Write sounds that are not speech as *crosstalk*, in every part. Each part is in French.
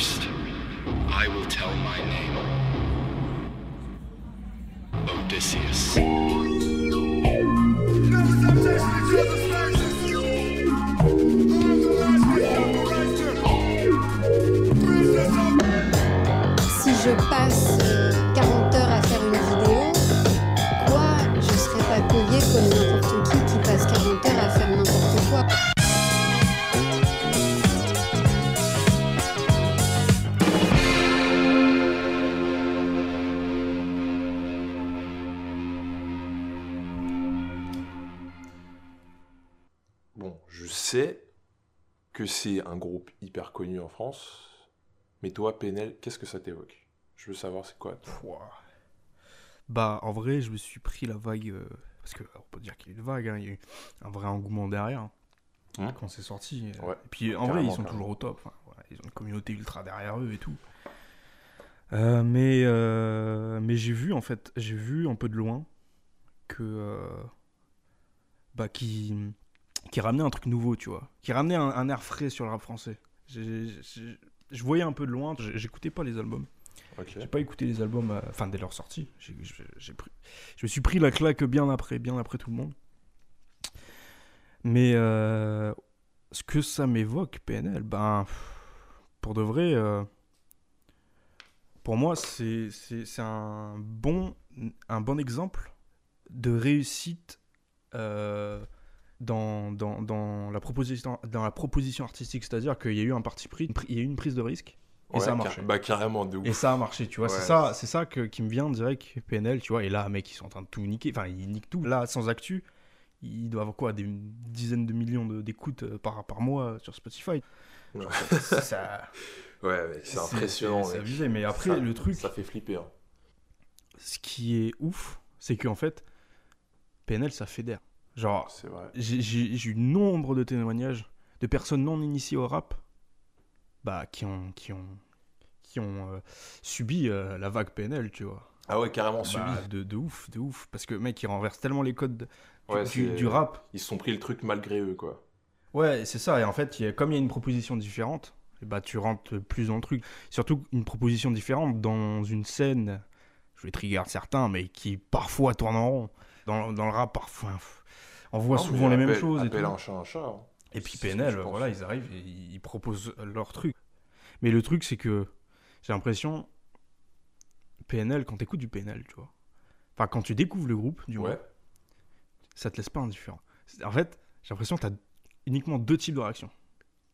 First, I will tell my name Odysseus. Si je passe que c'est un groupe hyper connu en France, mais toi, PNL, qu'est-ce que ça t'évoque? Je veux savoir c'est quoi. Bah, en vrai, je me suis pris la vague. euh, parce que, on peut dire qu'il y a une vague, hein, il y a eu un vrai engouement derrière. hein, Hum. Quand c'est sorti. euh, Ouais, Et puis, en vrai, ils sont toujours au top. voilà, ils ont une communauté ultra derrière eux et tout. Euh, mais euh, mais j'ai vu, en fait, j'ai vu un peu de loin que. bah, qui, qui ramenait un truc nouveau, tu vois. Qui ramenait un, un air frais sur le rap français. Je voyais un peu de loin, j'écoutais pas les albums. J'ai pas écouté les albums, euh, enfin dès leur sortie. J'ai pris- je me suis pris la claque bien après, bien après tout le monde. Mais euh, ce que ça m'évoque, PNL, ben, pour de vrai, euh, pour moi, c'est un bon, un bon exemple de réussite euh, dans, dans, dans, la proposition, dans la proposition artistique. C'est-à-dire qu'il y a eu un parti pris, il y a eu une prise de risque. Et Ouais, ça a marché. Bah, carrément, de ouf. Et ça a marché, tu vois. Ouais. C'est ça, c'est ça que, qui me vient direct, PNL, tu vois. Et là, mec, ils sont en train de tout niquer. Enfin, ils niquent tout. Là, sans actu, ils doivent avoir quoi Des dizaines de millions d'écoutes euh, par, par mois euh, sur Spotify. Ouais. Ça- *laughs* Ouais, c'est impressionnant. C'est abusé. Mais après, Ça- le truc, Ça fait flipper. hein. ce qui est ouf, c'est qu'en fait, PNL, ça fédère. Genre, C'est vrai. j'ai eu nombre de témoignages de personnes non initiées au rap bah, qui ont, qui ont, qui ont euh, subi euh, la vague PNL, tu vois. Ah ouais, carrément Bah, subi. de, de ouf, de ouf. Parce que, mec, ils renversent tellement les codes du, Ouais, du- c'est- du rap. Ils se sont pris le truc malgré eux, quoi. Ouais, c'est ça. Et en fait, il y a- comme il y a une proposition différente, et bah, tu rentres plus dans le truc. Surtout une proposition différente dans une scène, je vais trigger certains, mais qui parfois tourne en rond. Dans, dans le rap, parfois, on voit Non, souvent les mêmes choses. Et, tout. chat chat. hein. et puis PNL, voilà, ils arrivent et ils proposent leur truc. Mais le truc, c'est que j'ai l'impression, PNL, quand t'écoutes du PNL, tu vois, enfin, quand tu découvres le groupe, du moins, Ouais. ça te laisse pas indifférent. En fait, j'ai l'impression que t'as uniquement deux types de réactions.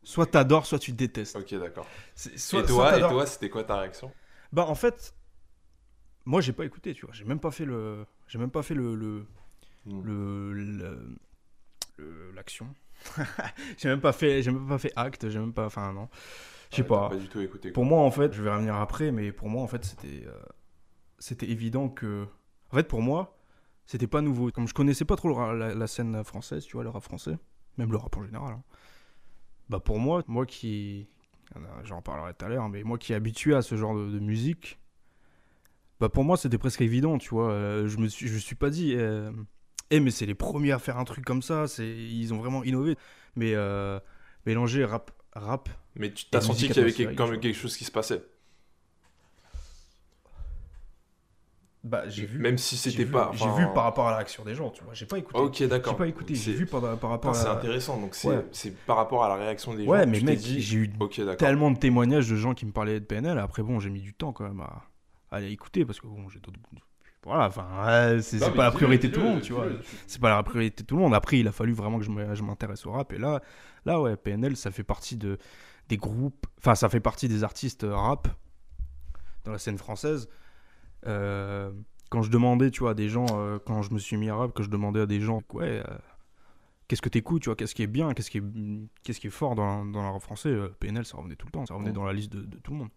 Soit t'adores, soit tu détestes. Ok, d'accord. Et toi, et toi, c'était quoi ta réaction? Bah en fait, moi j'ai pas écouté, tu vois. J'ai même pas fait le, j'ai même pas fait le le Le- le- l'action. *laughs* j'ai même pas fait, j'ai même pas fait acte, j'ai même pas, enfin non. Je sais Ouais, pas. t'as Pas du tout écouté. Pour moi en fait, je vais revenir après, mais pour moi en fait c'était euh, c'était évident que, en fait pour moi c'était pas nouveau. Comme je connaissais pas trop la, la scène française, tu vois, le rap français, même le rap en général. hein. Bah pour moi, moi qui, j'en parlerai tout à l'heure, mais moi qui est habitué à ce genre de, de musique, bah pour moi c'était presque évident, tu vois. Euh, je me suis, je me suis pas dit, euh, eh mais c'est les premiers à faire un truc comme ça, c'est, ils ont vraiment innové. Mais euh, mélanger rap, rap, Mais tu t'as senti qu'il y avait quelque, tu vois. quelque chose qui se passait? bah j'ai vu. Même si c'était pas. J'ai vu par rapport à la réaction des gens, tu vois. J'ai pas écouté. Ok, d'accord. J'ai pas écouté. J'ai vu par, par rapport Putain, C'est à. intéressant. Donc c'est Ouais. c'est par rapport à la réaction des gens. Ouais, mais mec, dit, j'ai eu tellement de témoignages de gens qui me parlaient de PNL. Après, bon, j'ai mis du temps quand même à, à aller écouter parce que bon, j'ai d'autres. Voilà, enfin, c'est pas la priorité de tout le monde, tu vois. C'est pas la priorité de tout le monde. Après, il a fallu vraiment que je m'intéresse au rap. Et là, là, ouais, PNL, ça fait partie de, des groupes. Enfin, ça fait partie des artistes rap dans la scène française. Euh, quand je demandais, tu vois, à des gens, euh, quand je me suis mis à rap, que je demandais à des gens, ouais, euh, qu'est-ce que t'écoutes, tu vois, qu'est-ce qui est bien, qu'est-ce qui est, qu'est-ce qui est fort dans, dans le rap français, euh, PNL, ça revenait tout le temps, ça revenait dans la liste de, de tout le monde.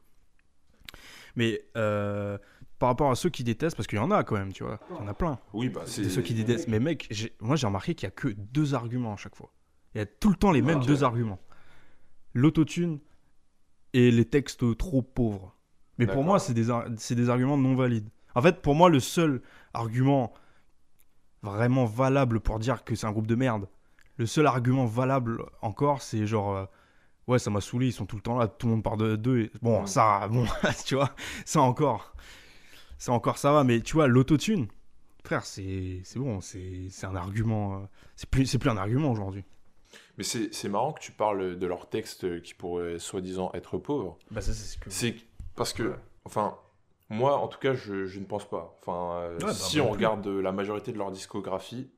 Mais euh, par rapport à ceux qui détestent, parce qu'il y en a quand même, tu vois, il y en a plein. Oui, bah C'est ceux qui détestent. Mais mec, j'ai- moi j'ai remarqué qu'il y a que deux arguments à chaque fois. Il y a tout le temps les mêmes Ok. deux arguments. L'autotune et les textes trop pauvres. Mais pour moi, c'est des, ar- c'est des arguments non valides. En fait, pour moi, le seul argument vraiment valable pour dire que c'est un groupe de merde, le seul argument valable encore, c'est genre, euh, Ouais, ça m'a saoulé, ils sont tout le temps là, tout le monde part de deux. Bon, ça, bon, *laughs* tu vois, ça encore. Ça encore, ça va, mais tu vois, l'autotune, frère, c'est c'est bon, c'est c'est un argument. euh, C'est plus, c'est plus un argument aujourd'hui. Mais c'est c'est marrant que tu parles de leurs textes qui pourraient soi-disant être pauvres. Bah, ça, c'est ce que. C'est parce que, Ouais. enfin, moi en tout cas, je, je ne pense pas. Enfin, euh, Ouais, bah, si on plus. regarde la majorité de leur discographie,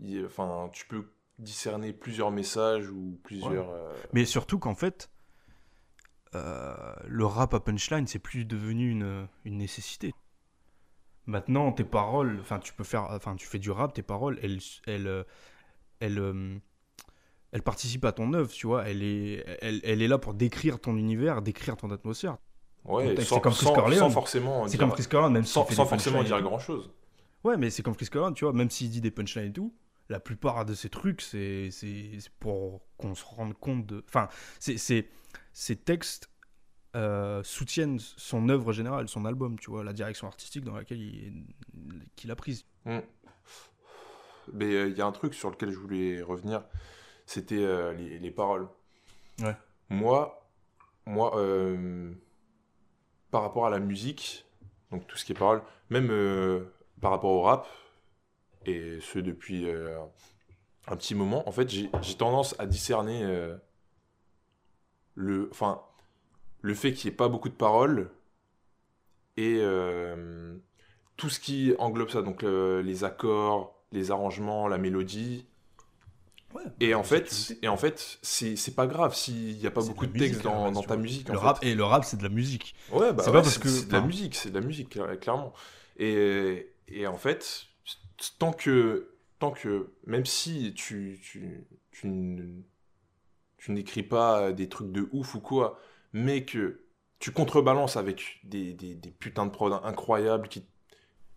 il- enfin, tu peux discerner plusieurs messages ou plusieurs. euh, Mais surtout qu'en fait, euh, le rap à punchline, c'est plus devenu une, une nécessité. Maintenant, tes paroles, enfin, tu peux faire, enfin, tu fais du rap, tes paroles, elles, elles, euh, elles, euh, elles participent à ton œuvre, tu vois. Elle est, elle, elle est là pour décrire ton univers, décrire ton atmosphère. Ouais, c'est comme Chris Corleone. sans forcément C'est dire, comme Chris Corleone, même sans, forcément dire grand chose. Ouais, mais c'est comme Chris Corleone, tu vois, même s'il dit des punchlines et tout, la plupart de ces trucs, c'est pour qu'on se rende compte de. Enfin, c'est- ces textes euh, soutiennent son œuvre générale, son album, tu vois, la direction artistique dans laquelle il qu'il a prise. Mm. Mais euh, il y a un truc sur lequel je voulais revenir, c'était euh, les, les paroles. Ouais. Moi, moi par rapport à la musique, donc tout ce qui est paroles, même par rapport au rap, et ce depuis euh, un petit moment, en fait, j'ai tendance à discerner euh, le, enfin, le fait qu'il n'y ait pas beaucoup de paroles et euh, tout ce qui englobe ça, donc les accords, les arrangements, la mélodie. Ouais, Et en fait, et en fait, c'est pas grave s'il n'y a pas de beaucoup la de texte dans, base, dans ta musique. Le en rap, fait. et le rap, c'est de la musique. Ouais, bah C'est ouais, pas parce c'est- que- c'est de la musique, c'est de la musique, cla- clairement. Et, et en fait, tant que, tant que même si tu, tu, tu, n'écris pas des trucs de ouf ou quoi, mais que tu contrebalances avec des, des, des putains de prods incroyables qui,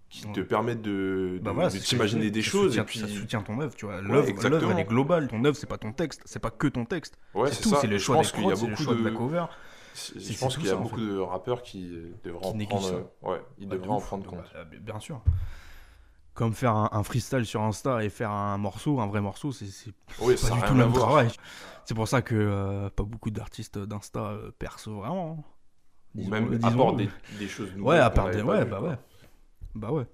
qui te Ouais. permettent de, de, Bah voilà, de t'imaginer des ça choses. soutient- et puis, Ça soutient ton œuvre, tu vois. Ouais, L'œuvre, exactement. elle est globale. Ton œuvre, c'est pas ton texte. C'est pas que ton texte. ouais, c'est tout. C'est les choix des qu'il y a prods, c'est les choix de la de, cover. c'est je pense qu'il y a ça, en beaucoup fait. de rappeurs qui devraient Qui en prendre, ça. ouais, ils de devraient en ouf. prendre compte. bien sûr. Comme faire un, un freestyle sur Insta et faire un morceau, un vrai morceau, c'est Oui, pas du tout le même travail. C'est pour ça que euh, pas beaucoup d'artistes d'Insta euh, percent vraiment. hein. Ou même disons- apportent des, des choses nouvelles. Ouais, à qu'on part n'avait des... Ouais, bah quoi. ouais. Bah ouais.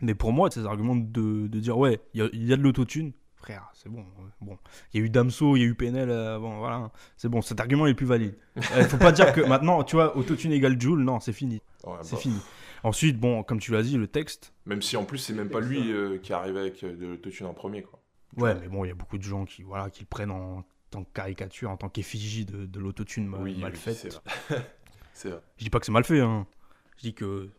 Mais pour moi, ces arguments de, de dire, ouais, il y a, il y a de l'autotune, frère, c'est bon. ouais, Bon, il y a eu Damso, il y a eu PNL, euh, bon, voilà. C'est bon, cet argument est plus valide. Il *laughs* faut pas dire que maintenant, tu vois, autotune égale Joule, non, c'est fini. Ouais, C'est bah, fini. Ensuite, bon, comme tu l'as dit, le texte. Même si en plus, c'est même pas lui euh, qui est arrivé avec euh, de l'autotune en premier. Quoi. Ouais, mais bon, il y a beaucoup de gens qui, voilà, qui le prennent en tant que caricature, en tant qu'effigie de, de l'autotune ma- oui, mal oui, faite. c'est vrai. *laughs* c'est vrai. Je dis pas que c'est mal fait, hein. Je dis que.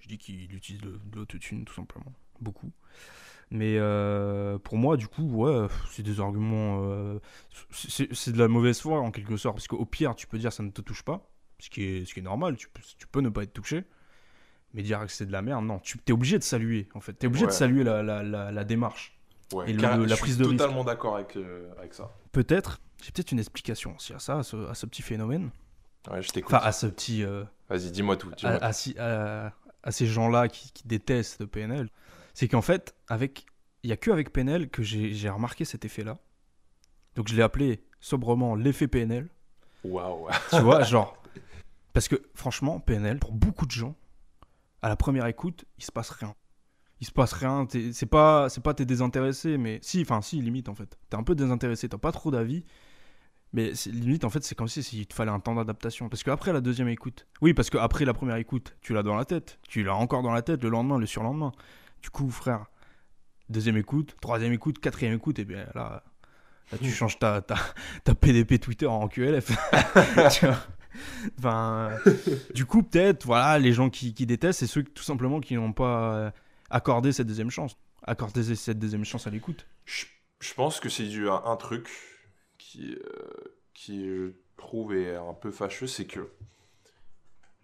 Je dis qu'il utilise de, de l'autotune, tout simplement. Beaucoup. Mais euh, pour moi, du coup, ouais, c'est des arguments. euh, c'est c'est de la mauvaise foi, en quelque sorte. Parce qu'au pire, tu peux dire ça ne te touche pas. Ce qui est, ce qui est normal. Tu peux, tu peux ne pas être touché. Mais dire que c'est de la merde, non. Tu es obligé de saluer, en fait. Tu es obligé de saluer la, la, la, la démarche. Ouais, Et le- la je prise suis de risque. totalement d'accord avec, euh, avec ça. Peut-être. J'ai peut-être une explication aussi à ça, à ce, à ce petit phénomène. Ouais, je t'écoute. Enfin, à ce petit. euh, Vas-y, dis-moi tout. dis-moi à, à si- à- à ces gens-là qui, qui détestent PNL, c'est qu'en fait, avec, il y a que avec PNL que j'ai j'ai remarqué cet effet-là. Donc je l'ai appelé sobrement l'effet PNL. Waouh. Tu vois, *laughs* genre, parce que franchement, PNL, pour beaucoup de gens, à la première écoute, il se passe rien. Il se passe rien. t'es- C'est pas, c'est pas t'es désintéressé, mais si, enfin si, limite en fait. T'es un peu désintéressé, t'as pas trop d'avis. Mais limite, en fait, c'est comme si s'il te fallait un temps d'adaptation. Parce qu'après la deuxième écoute, oui, parce qu'après la première écoute, tu l'as dans la tête. Tu l'as encore dans la tête le lendemain, le surlendemain. Du coup, frère, deuxième écoute, troisième écoute, quatrième écoute, et bien là, là tu changes ta, ta, ta PDP Twitter en QLF. *laughs* Tu vois *laughs* Enfin, du coup, peut-être, voilà, les gens qui, qui détestent, c'est ceux tout simplement qui n'ont pas euh, accordé cette deuxième chance. Accordé cette deuxième chance à l'écoute. Je, je pense que c'est dû à un truc qui, euh, qui, je trouve, est un peu fâcheux, c'est que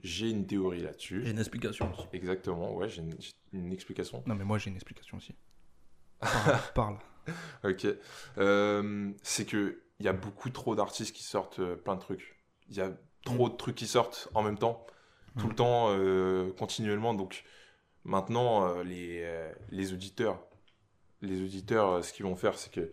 j'ai une théorie là-dessus. une explication aussi. Exactement, ouais, j'ai une, j'ai une explication. Non, mais moi, j'ai une explication aussi. *laughs* Parle. parle. Ok. Euh, c'est que il y a beaucoup trop d'artistes qui sortent plein de trucs. Il y a trop de trucs qui sortent en même temps, tout Mm. le temps, euh, continuellement. Donc maintenant, euh, les, euh, les auditeurs, les auditeurs, ce qu'ils vont faire, c'est que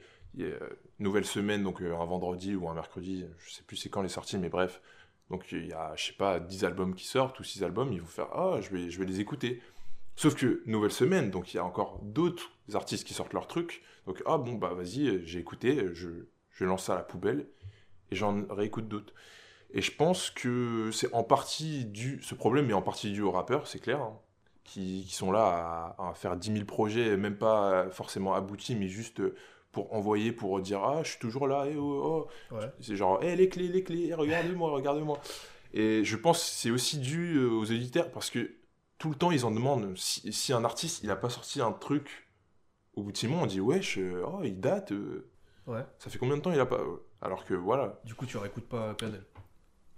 nouvelle semaine, donc un vendredi ou un mercredi, je sais plus c'est quand les sorties, mais bref. Donc il y a, je sais pas, 10 albums qui sortent ou 6 albums, ils vont faire Ah, je vais, je vais les écouter. Sauf que nouvelle semaine, donc il y a encore d'autres artistes qui sortent leurs trucs. Donc ah bon, bah vas-y, j'ai écouté, je, je lance ça à la poubelle et j'en réécoute d'autres. Et je pense que c'est en partie dû, ce problème est en partie dû aux rappeurs, c'est clair, hein, qui, qui sont là à, à faire 10 000 projets, même pas forcément aboutis, mais juste pour envoyer, pour dire Ah, je suis toujours là, et oh, oh. Ouais. C'est genre, hé, les clés, les clés, regardez-moi, regardez-moi. Et je pense que c'est aussi dû euh, aux éditeurs parce que tout le temps, ils en demandent. Si, si un artiste, il a pas sorti un truc au bout de six mois, on dit, wesh, euh, oh, il date, euh, Ouais. ça fait combien de temps il a pas. Alors que voilà. Du coup, tu réécoutes pas PNL.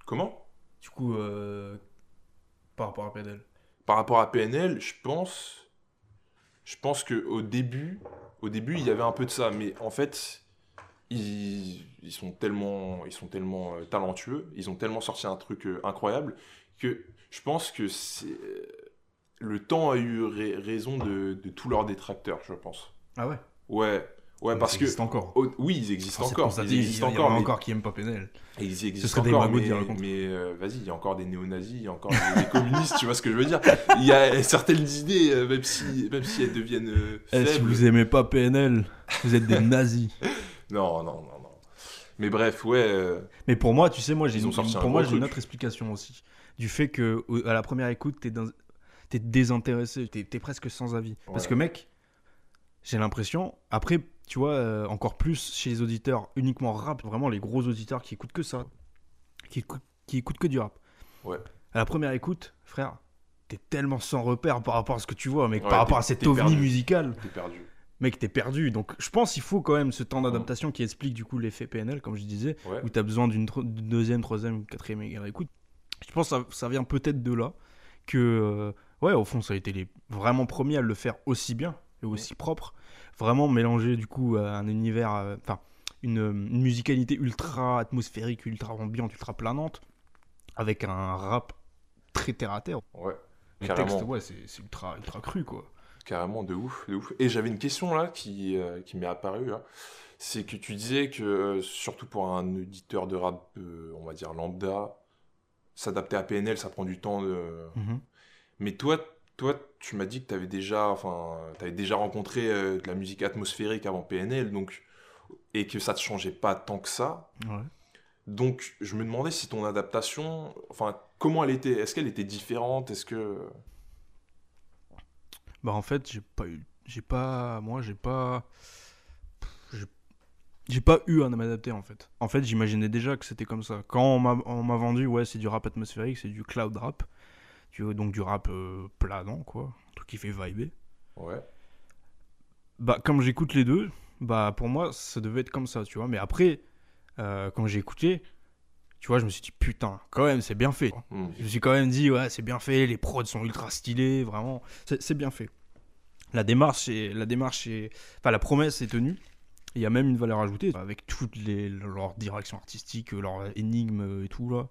Comment? Du coup, euh, par rapport à PNL. Par rapport à PNL, je pense. Je pense qu'au début, au début, il y avait un peu de ça, mais en fait, ils, ils sont tellement, ils sont tellement euh, talentueux, ils ont tellement sorti un truc euh, incroyable que je pense que c'est le temps a eu ra- raison de, de tous leurs détracteurs, je pense. Ah ouais? Ouais, ouais, parce que encore. oh, oui, ils existent Enfin, encore, ils existent il y en encore, a mais- encore qui aiment pas PNL. et ils existent serait des encore, mais, euh, vas-y, il y a encore des néo-nazis, il y a encore des, des communistes, tu vois ce que je veux dire Il y a certaines idées, euh, même si, même si elles deviennent euh, Eh, si vous aimez pas PNL, vous êtes des *laughs* nazis. Non, non, non, non. Mais bref, ouais, Mais pour moi, tu sais, moi j'ai une, pour moi j'ai autre explication aussi du fait que à la première écoute t'es dans- t'es désintéressé, t'es es presque sans avis. Parce que mec, j'ai l'impression après tu vois euh, encore plus chez les auditeurs uniquement rap, vraiment les gros auditeurs qui écoutent que ça, qui écoutent, qui écoutent que du rap. Ouais. À la première écoute, frère, t'es tellement sans repère par rapport à ce que tu vois, mec, Ouais, par rapport à cet ovni perdu. musical t'es perdu. mec, t'es perdu. Donc, je pense qu'il faut quand même ce temps d'adaptation qui explique du coup l'effet PNL, comme je disais, Ouais. où t'as besoin d'une deuxième, troisième, quatrième écoute. Je pense que ça, ça vient peut-être de là que, euh, ouais, au fond, ça a été les vraiment premiers à le faire aussi bien aussi propre. Vraiment mélanger du coup euh, un univers, euh, enfin, une, une musicalité ultra atmosphérique, ultra ambiante, ultra planante, avec un rap très terre à terre. Ouais, Les Carrément. textes, ouais, c'est ultra, ultra cru, quoi. carrément, de ouf, de ouf. Et j'avais une question là qui, euh, qui m'est apparue, là. C'est que tu disais que, surtout pour un auditeur de rap, euh, on va dire lambda, s'adapter à PNL, ça prend du temps de... Mhm. Mais toi, toi, tu m'as dit que tu avais déjà, enfin, avais déjà rencontré euh, de la musique atmosphérique avant PNL, donc, et que ça te changeait pas tant que ça. Ouais. Donc, je me demandais si ton adaptation, enfin, comment elle était? Est-ce qu'elle était différente? Est-ce que... Bah en fait, j'ai pas eu j'ai pas moi j'ai pas j'ai- pas eu à m'adapter en fait. En fait, j'imaginais déjà que c'était comme ça. Quand on m'a on m'a vendu ouais, c'est du rap atmosphérique, c'est du cloud rap. Tu vois, donc du rap euh, planant quoi, un truc qui fait vibrer. Ouais. Bah comme j'écoute les deux, bah pour moi ça devait être comme ça, tu vois. Mais après euh, quand j'ai écouté, tu vois, je me suis dit putain, quand même c'est bien fait. Hmm. Je me suis quand même dit, ouais, c'est bien fait, les prods sont ultra stylés, vraiment, c'est bien fait. La démarche, est, la démarche est, enfin, la promesse est tenue. Il y a même une valeur ajoutée avec toutes les leur direction artistique, leur énigme et tout là.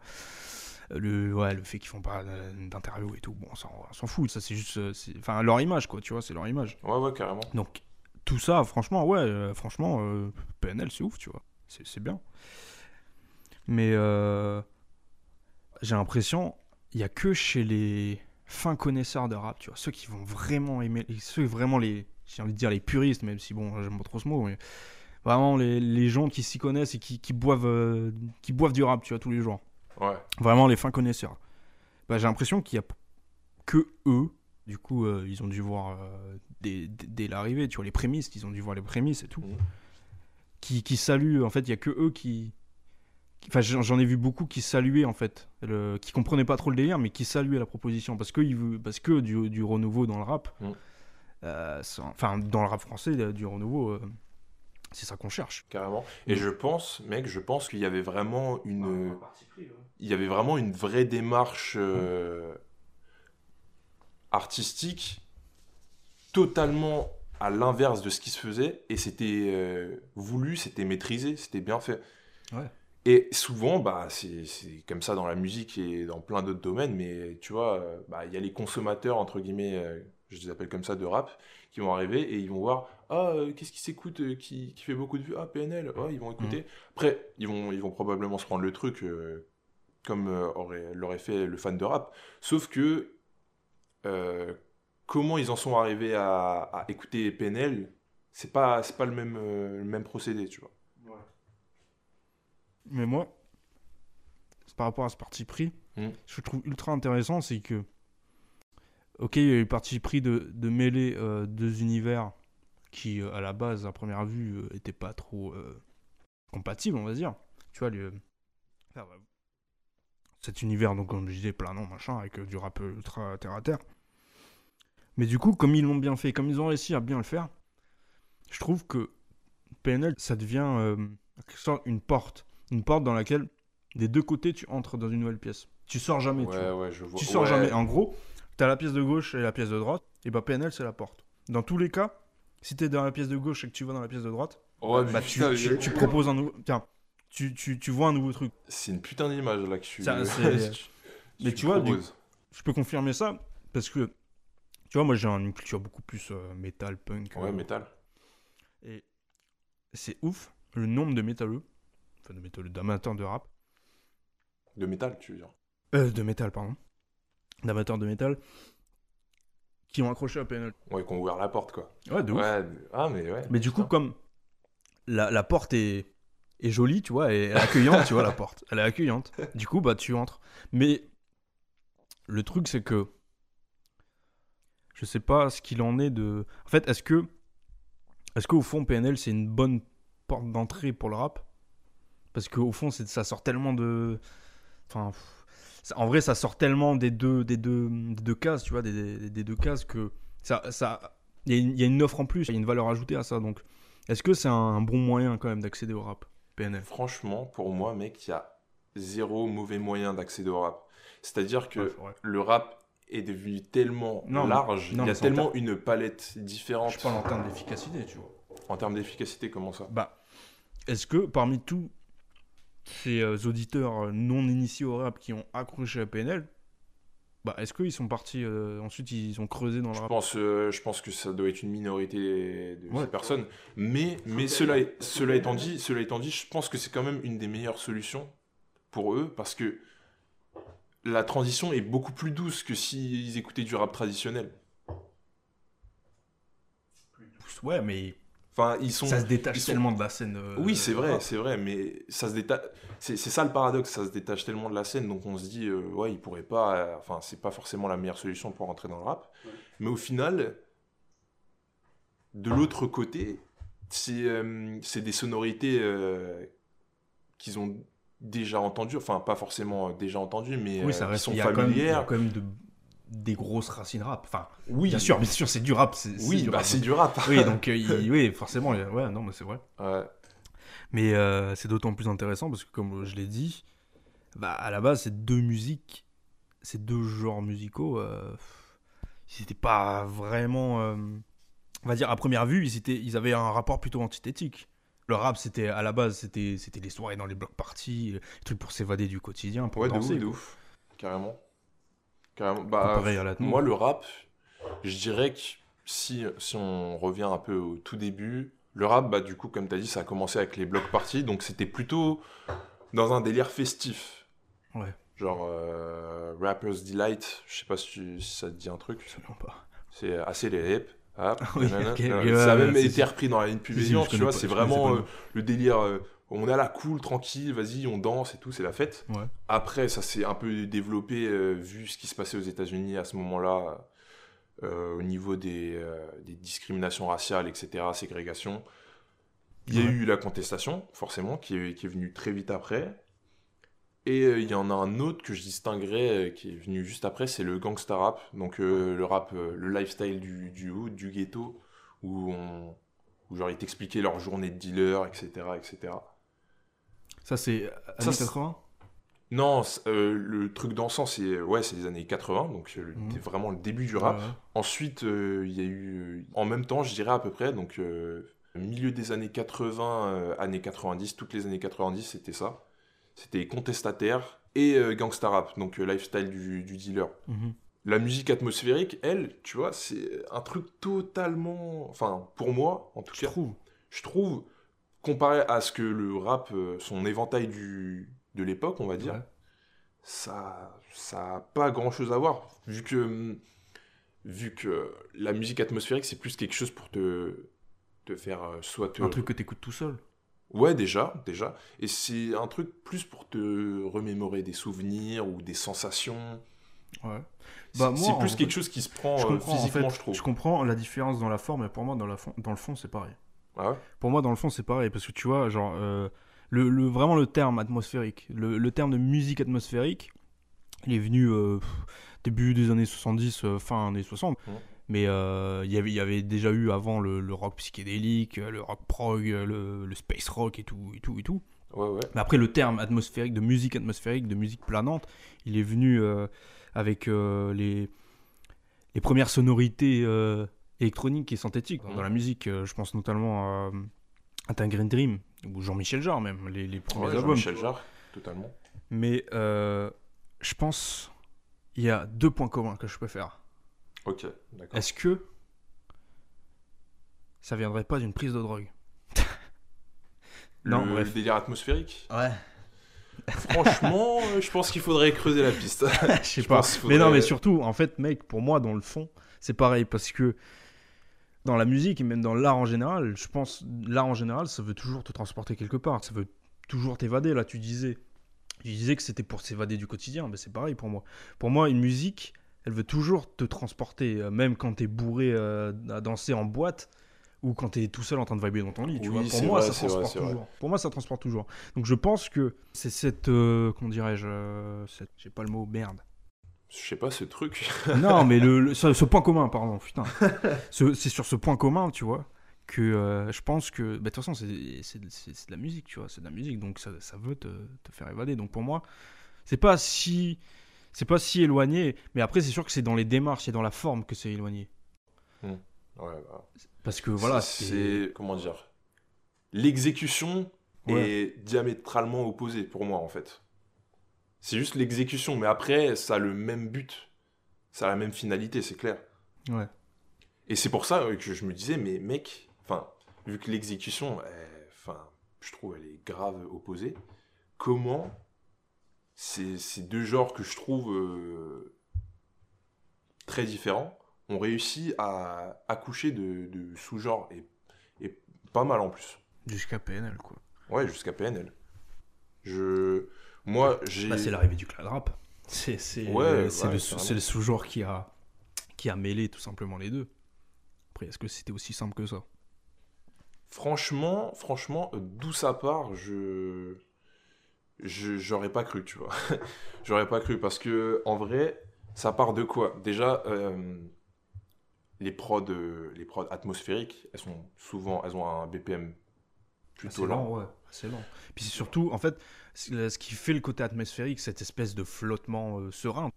Le, ouais, le fait qu'ils font pas d'interview et tout, bon, ça, on s'en fout. Ça, c'est juste, euh, enfin, leur image quoi, tu vois, c'est leur image. Ouais, ouais, carrément. Donc tout ça, franchement, ouais, euh, franchement, euh, PNL, c'est ouf, tu vois. C'est c'est bien. Mais euh, j'ai l'impression, il y a que chez les fins connaisseurs de rap, tu vois, ceux qui vont vraiment aimer, ceux vraiment les, j'ai envie de dire les puristes, même si bon, j'aime pas trop ce mot, mais vraiment les, les gens qui s'y connaissent et qui, qui boivent, euh, qui boivent du rap, tu vois, tous les jours. Ouais. Vraiment les fins connaisseurs. Bah, j'ai l'impression qu'il y a que eux. Du coup, euh, ils ont dû voir euh, dès, dès- l'arrivée, tu vois, les prémices, ils ont dû voir les prémices et tout. Mhm. Qui, qui saluent, en fait, il y a que eux qui. Enfin, j'en ai vu beaucoup qui saluaient, en fait, le, qui comprenaient pas trop le délire, mais qui saluaient la proposition. Parce que, ils parce que du, du renouveau dans le rap, Mhm. euh, enfin, dans le rap français, du renouveau, c'est ça qu'on cherche. Carrément. Et je pense, mec, je pense qu'il y avait vraiment une, il y avait vraiment une vraie démarche euh, artistique totalement à l'inverse de ce qui se faisait et c'était euh, voulu, c'était maîtrisé, c'était bien fait. Ouais. Et souvent, bah, c'est c'est comme ça dans la musique et dans plein d'autres domaines, mais tu vois, euh, bah, il y a les consommateurs, entre guillemets, euh, je les appelle comme ça, de rap, qui vont arriver et ils vont voir, Ah, euh, qu'est-ce qui s'écoute euh, qui, qui fait beaucoup de vues? Ah, PNL. Ouais, ils vont écouter. Après, ils vont, ils vont probablement se prendre le truc euh, comme euh, aurait, l'aurait fait le fan de rap. Sauf que euh, comment ils en sont arrivés à, à écouter PNL, c'est pas, c'est pas le même, euh, le même procédé, tu vois. Mais moi, par rapport à ce parti pris, Mm. ce que je trouve ultra intéressant, c'est que, ok, il y a eu parti pris de, de mêler euh, deux univers qui, euh, à la base, à première vue, euh, étaient pas trop euh, compatibles, on va dire. Tu vois, le, enfin, ouais, cet univers, donc, comme je disais, plein nom, machin, avec euh, du rap ultra terre à terre. Mais du coup, comme ils l'ont bien fait, comme ils ont réussi à bien le faire, je trouve que PNL, ça devient euh, une porte. Une porte dans laquelle, des deux côtés, tu entres dans une nouvelle pièce. Tu sors jamais, tu Ouais, vois. ouais, je vois. Tu sors Ouais. jamais. En gros, t'as la pièce de gauche et la pièce de droite, et bah PNL, c'est la porte. Dans tous les cas, si t'es dans la pièce de gauche et que tu vas dans la pièce de droite, Ouais, mais bah tu, putain, tu- proposes un nouveau... Tiens, tu, tu, tu vois un nouveau truc. C'est une putain d'image là que tu. Ça, *laughs* Mais tu vois, du-. Je peux confirmer ça, parce que, tu vois, moi j'ai une culture beaucoup plus euh, métal, punk. Ouais, euh, métal. Et c'est ouf le nombre de métalleux, enfin de métalleux, d'amateurs de rap, De métal, tu veux dire. euh, de métal, pardon, d'amateurs de métal, qui ont accroché à PNL. Ouais, qu'on ouvert la porte, quoi. Ouais, de ouf. Ouais, ah, mais ouais. Mais du coup, comme la, la porte est, est jolie, tu vois, et elle est accueillante, tu vois, la porte, elle est accueillante. Du coup, bah, tu entres. Mais le truc, c'est que je sais pas ce qu'il en est de. En fait, est-ce que, est-ce qu'au fond, PNL, c'est une bonne porte d'entrée pour le rap? Parce qu'au fond, ça sort tellement de. Enfin. pff, En vrai, ça sort tellement des deux, des deux, des deux cases, tu vois, des, des- des deux cases que ça, ça, il y, a une- il y a une offre en plus, il y a une valeur ajoutée à ça. Donc, est-ce que c'est un bon moyen quand même d'accéder au rap PNL Franchement, pour moi, mec, il y a zéro mauvais moyen d'accéder au rap. C'est-à-dire que Ouais, le rap est devenu tellement Non, large, non, il y a tellement une palette différente Je parle en termes d'efficacité, tu vois. en termes d'efficacité, comment ça? Bah, est-ce que parmi tous ces euh, auditeurs euh, non initiés au rap qui ont accroché à PNL, bah, est-ce qu'ils sont partis euh, ensuite ils ont creusé dans le Je rap? pense, euh, je pense que ça doit être une minorité de Ouais. ces personnes. Mais, mais cela, est- cela, étant dit, cela étant dit, je pense que c'est quand même une des meilleures solutions pour eux parce que la transition est beaucoup plus douce que s'ils écoutaient du rap traditionnel. Ouais, mais Enfin, ils sont. ça se détache ils sont- tellement de la scène. euh, Oui, c'est vrai, c'est vrai, mais ça se détache. C'est ça le paradoxe, ça se détache tellement de la scène, donc on se dit, euh, ouais, ils pourraient pas. euh, Enfin, c'est pas forcément la meilleure solution pour rentrer dans le rap. Mais au final, de l'autre côté, c'est euh, c'est des sonorités euh, qu'ils ont déjà entendues, enfin, pas forcément euh, déjà entendues, mais Oui, ça euh, qui reste. sont il y a quand même- il y a familières. quand même de- des grosses racines rap. Enfin, Oui, bien sûr, bien sûr, c'est du rap. Oui, bah, rap. c'est du rap. Oui, donc *laughs* euh, il- oui, forcément, ouais, non, mais c'est vrai. Ouais. Mais euh, c'est d'autant plus intéressant parce que, comme je l'ai dit, bah, à la base, c'est deux musiques, ces deux genres musicaux, euh, ils n'étaient pas vraiment. euh, on va dire, à première vue, ils, étaient, ils avaient un rapport plutôt antithétique. Le rap, c'était à la base, c'était c'était les soirées dans les blocs parties, trucs pour s'évader du quotidien, pour Ouais, de ouf. Carrément. Carrément. Bah, Comparé à la moi, le rap, je dirais que si, si on revient un peu au tout début, le rap, bah, du coup, comme tu as dit, ça a commencé avec les blocs parties, donc c'était plutôt dans un délire festif. Ouais. Genre euh, Rapper's Delight, je sais pas si, tu- si ça te dit un truc. Absolument pas. C'est assez les hip. hop, *laughs* Oui, ça a ouais, même été repris dans la je tu vois, c'est vraiment euh, le délire, euh, on est à la cool, tranquille, vas-y, on danse et tout, c'est la fête. Ouais. Après, ça s'est un peu développé euh, vu ce qui se passait aux États-Unis à ce moment-là, euh, au niveau des, euh, des discriminations raciales, etc., ségrégation. Il y a eu la contestation, forcément, qui est, qui est venue très vite après. Et il y en a un autre que je distinguerais qui est venu juste après, c'est le gangsta rap. Donc le rap, le lifestyle du, du hood, du ghetto, où, on, où genre ils t'expliquaient leur journée de dealer, etc., etc. Ça, c'est années c'est- 80 Non, euh, le truc dansant, c'est ouais, c'est les années 80, donc euh, Mhm. c'est vraiment le début du rap. Ouais. Ensuite, euh, il y a eu, euh, en même temps, je dirais à peu près, donc milieu des années 80, euh, années 90, toutes les années 90, c'était ça. C'était contestataire et gangsta rap, donc lifestyle du, du dealer. Mhm. la musique atmosphérique, elle, tu vois, c'est un truc totalement. Enfin, pour moi, en tout Je cas, trouve. je trouve, comparé à ce que le rap, euh, son éventail du, de l'époque, on va dire, Ouais. ça ça a pas grand chose à voir vu que vu que la musique atmosphérique c'est plus quelque chose pour te te faire euh, soit te Un truc que t'écoutes tout seul. ouais déjà déjà et c'est un truc plus pour te remémorer des souvenirs ou des sensations Ouais. C'est- Bah, c'est plus quelque chose qui se prend je euh, en physiquement fait, je trouve je comprends la différence dans la forme, mais pour moi, dans, la fond- dans le fond, c'est pareil. Ah ouais Pour moi, dans le fond, c'est pareil, parce que tu vois, genre, euh, le, le- vraiment le terme atmosphérique, le, le terme de musique atmosphérique, il est venu euh, début des années 70, euh, fin années 60. Mhm. Mais euh, il y avait- il y avait déjà eu avant le, le rock psychédélique, le rock prog, le, space rock et tout, et tout, et tout. ouais ouais Mais après, le terme atmosphérique, de musique atmosphérique, de musique planante, il est venu avec les, les premières sonorités euh, électroniques et synthétiques Mhm. dans la musique. Euh, je pense notamment à, Tin Green Dream, ou Jean-Michel Jarre même, les, les premiers Ouais, albums. Jean-Michel Jarre totalement Mais euh, je pense il y a deux points communs que je peux faire. ok d'accord Est-ce que ça viendrait pas d'une prise de drogue Non, le, bref. le délire atmosphérique Ouais. franchement euh, je pense qu'il faudrait creuser la piste *laughs* Je sais pas. Mais non, mais surtout, en fait, mec, pour moi, dans le fond, c'est pareil parce que dans la musique et même dans l'art en général, je pense, l'art en général, ça veut toujours te transporter quelque part. Ça veut toujours t'évader. Là, tu disais, tu disais que c'était pour s'évader du quotidien. Mais c'est pareil pour moi. Pour moi, une musique, elle veut toujours te transporter, euh, même quand t'es bourré euh, à danser en boîte ou quand t'es tout seul en train de vibrer dans ton lit. Tu Oui, vois. Pour moi, vrai, ça transporte vrai. toujours. Pour moi, ça transporte toujours. Donc, je pense que c'est cette, euh, comment dirais-je, euh, j'ai pas le mot merde. Je sais pas ce truc Non, *laughs* mais le, le- ce, ce point commun, pardon, putain. Ce- c'est sur ce point commun, tu vois, que euh, je pense que. bah, De toute façon, c'est de la musique, tu vois, c'est de la musique, donc ça, ça veut te, te faire évader. Donc pour moi, c'est pas si. C'est pas si éloigné, mais après, c'est sûr que c'est dans les démarches et dans la forme que c'est éloigné. Ouais, bah, Parce que voilà, c'est- comment dire l'exécution Ouais. est diamétralement opposée pour moi en fait c'est juste l'exécution mais après ça a le même but ça a la même finalité c'est clair Ouais. et c'est pour ça que je me disais mais mec enfin vu que l'exécution est- enfin je trouve elle est grave opposée comment ces, ces deux genres que je trouve euh, très différents ont réussi à accoucher de, de sous-genres et, et pas mal en plus? Jusqu'à PNL, quoi. Ouais, jusqu'à PNL. Je, moi, j'ai. Bah, c'est l'arrivée du cloud rap. C'est Ouais, ouais, le, sous-genre qui a, qui a mêlé tout simplement les deux. Après, est-ce que c'était aussi simple que ça? Franchement, franchement, d'où ça part, je, je, j'aurais pas cru, tu vois. *laughs* j'aurais pas cru parce que en vrai, ça part de quoi? Déjà, euh, les prods, euh, les prods atmosphériques, elles sont souvent, elles ont un BPM plutôt lent. ouais. C'est lent. Puis c'est surtout, en fait, ce qui fait le côté atmosphérique, cette espèce de flottement euh, serein,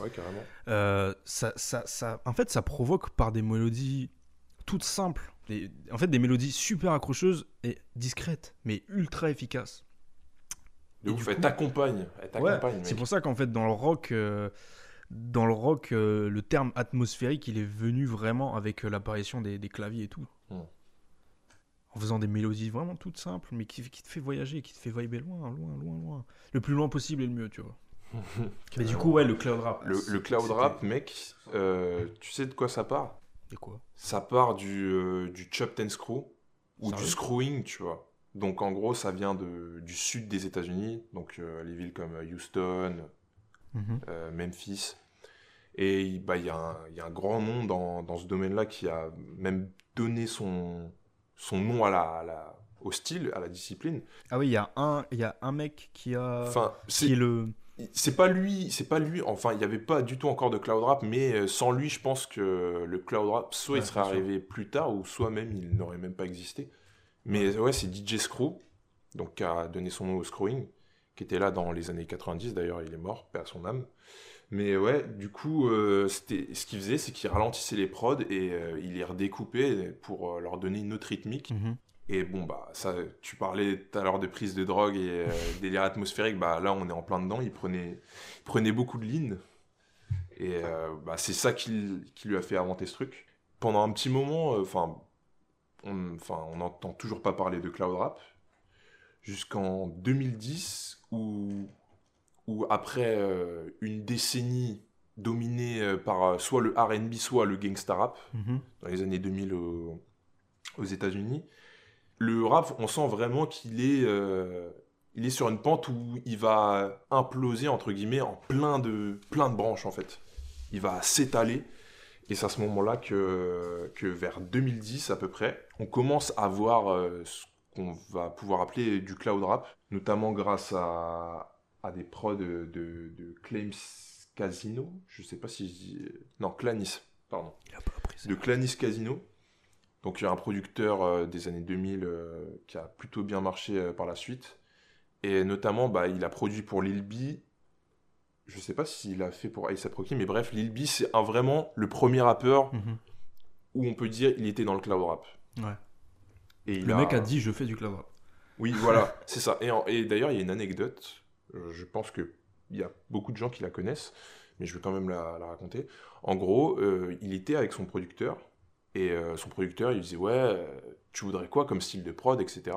Ouais, carrément. euh, ça, ça, ça, en fait, ça provoque par des mélodies toutes simples, en fait, des mélodies super accrocheuses et discrètes, mais ultra efficaces. De ouf, elle t'accompagne, mec. c'est pour ça qu'en fait, dans le rock, euh, dans le rock, le terme atmosphérique, il est venu vraiment avec l'apparition des, des claviers et tout. En faisant des mélodies vraiment toutes simples, mais qui, qui te fait voyager, qui te fait vibrer loin, loin, loin, loin. Le plus loin possible est le mieux, tu vois. *laughs* Mais du coup, ouais, le cloud rap. Le, le cloud rap, mec, euh, tu sais de quoi ça part? De quoi? Ça part du, euh, du chopped and screw ou du screwing, tu vois. Donc en gros, ça vient de, du sud des États-Unis, donc euh, les villes comme Houston, Mhm. euh, Memphis. Et bah, il y, a un- il y a un grand nom dans, dans ce domaine-là qui a même donné son, son nom à la, à la- au style, à la discipline. Ah oui, il y, a un- y a un mec qui a. Enfin, qui c'est est le. c'est pas lui, c'est pas lui. Enfin, il n'y avait pas du tout encore de cloud rap, mais euh, sans lui, je pense que le cloud rap, soit Ouais, il serait sûr. arrivé plus tard, ou soit même il n'aurait même pas existé. Mais ouais, c'est DJ Screw, donc qui a donné son nom au screwing, qui était là dans les années 90. D'ailleurs, il est mort, paix à son âme. Mais ouais, du coup, euh, c'était ce qu'il faisait, c'est qu'il ralentissait les prods et euh, il les redécoupait pour euh, leur donner une autre rythmique. Mhm. Et bon, bah, ça, tu parlais tout à l'heure de prise de drogue et *laughs* délire atmosphérique, bah là, on est en plein dedans. Il prenait, il prenait beaucoup de lean. Et bah, c'est ça qui, qui lui a fait inventer ce truc. Pendant un petit moment, enfin, on n'entend toujours pas parler de cloud rap jusqu'en 2010 où, où après euh, une décennie dominée euh, par euh, soit le R&B soit le gangsta rap Mhm. dans les années 2000 au- aux États-Unis. Le rap, on sent vraiment qu'il est, euh, il est sur une pente où il va imploser entre guillemets en plein de, plein de branches en fait. Il va s'étaler. Et c'est à ce moment-là que, que vers 2010 à peu près, on commence à voir euh, ce qu'on va pouvoir appeler du cloud rap, notamment grâce à, à des prods de, de, de Claims Casino. Je sais pas si je dis... Non, Clanis, pardon Il a pas appris ça. de Clanis Casino. Donc il y a un producteur euh, des années 2000 euh, qui a plutôt bien marché euh, par la suite. Et notamment, bah, il a produit pour Lil B. Je sais pas s'il a fait pour A$AP Rocky, mais bref, Lil B, c'est un- vraiment le premier rappeur Mhm. où on peut dire il était dans le cloud rap. Ouais. Et il Le mec a dit je fais du cloud rap. Oui, voilà, *laughs* c'est ça. Et, en- et d'ailleurs, il y a une anecdote. Euh, je pense qu'il y a beaucoup de gens qui la connaissent, mais je vais quand même la, la raconter. En gros, euh, il était avec son producteur, et euh, son producteur, il disait Ouais, tu voudrais quoi comme style de prod, etc.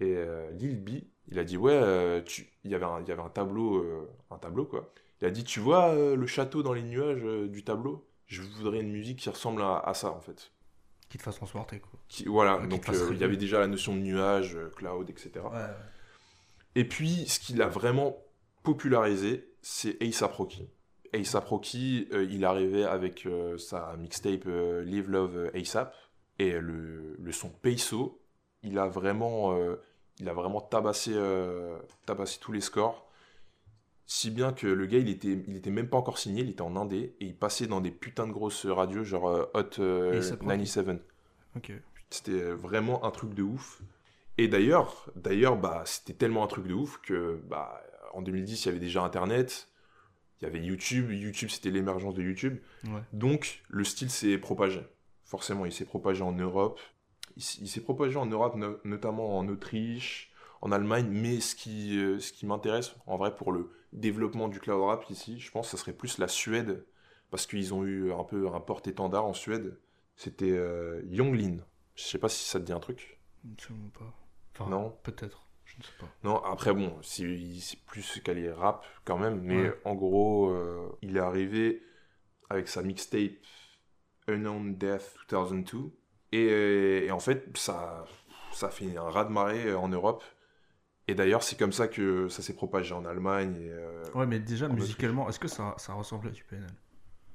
Et euh, Lil B, il a dit Ouais, tu- il, y avait un, il y avait un tableau, un tableau, quoi. Il a dit Tu vois le château dans les nuages du tableau? Je voudrais une musique qui ressemble à, à ça, en fait. Qui te fasse transporter quoi. Qui- voilà, Ouais, donc euh, il y avait déjà la notion de nuage, euh, cloud, etc. Ouais. Et puis, ce qu'il a vraiment popularisé, c'est A$AP Rocky. A$AP Rocky, euh, il arrivait avec euh, sa mixtape euh, Live Love A$AP et le, le son Peso, il a vraiment, il a vraiment tabassé, tabassé tous les scores. Si bien que le gars, il était, il était même pas encore signé, il était en indé et il passait dans des putains de grosses radios, genre Hot euh, A$AP Rocky. 97. Ok. C'était vraiment un truc de ouf. Et d'ailleurs, d'ailleurs, bah, c'était tellement un truc de ouf que, bah, en 2010, il y avait déjà Internet, il y avait YouTube. YouTube, c'était l'émergence de YouTube. Ouais. Donc, le style s'est propagé. Forcément, il s'est propagé en Europe. Il, s'est propagé en Europe, no- notamment en Autriche, en Allemagne. Mais ce qui, euh, ce qui m'intéresse, en vrai, pour le développement du cloud rap ici, je pense que ce serait plus la Suède. Parce qu'ils ont eu un peu un porte-étendard en Suède. C'était euh, Yonglin. Je sais pas si ça te dit un truc. Absolument pas. Enfin, Non. Peut-être. Je ne sais pas. Non, après, bon, c'est plus calé rap quand même, mais Ouais. en gros, euh, il est arrivé avec sa mixtape Unknown Death 2002, et, et en fait, ça, ça fait un raz-de-marée en Europe. Et d'ailleurs, c'est comme ça que ça s'est propagé en Allemagne. Et, euh, Ouais, mais déjà, musicalement, est-ce que ça, ça ressemble à du PNL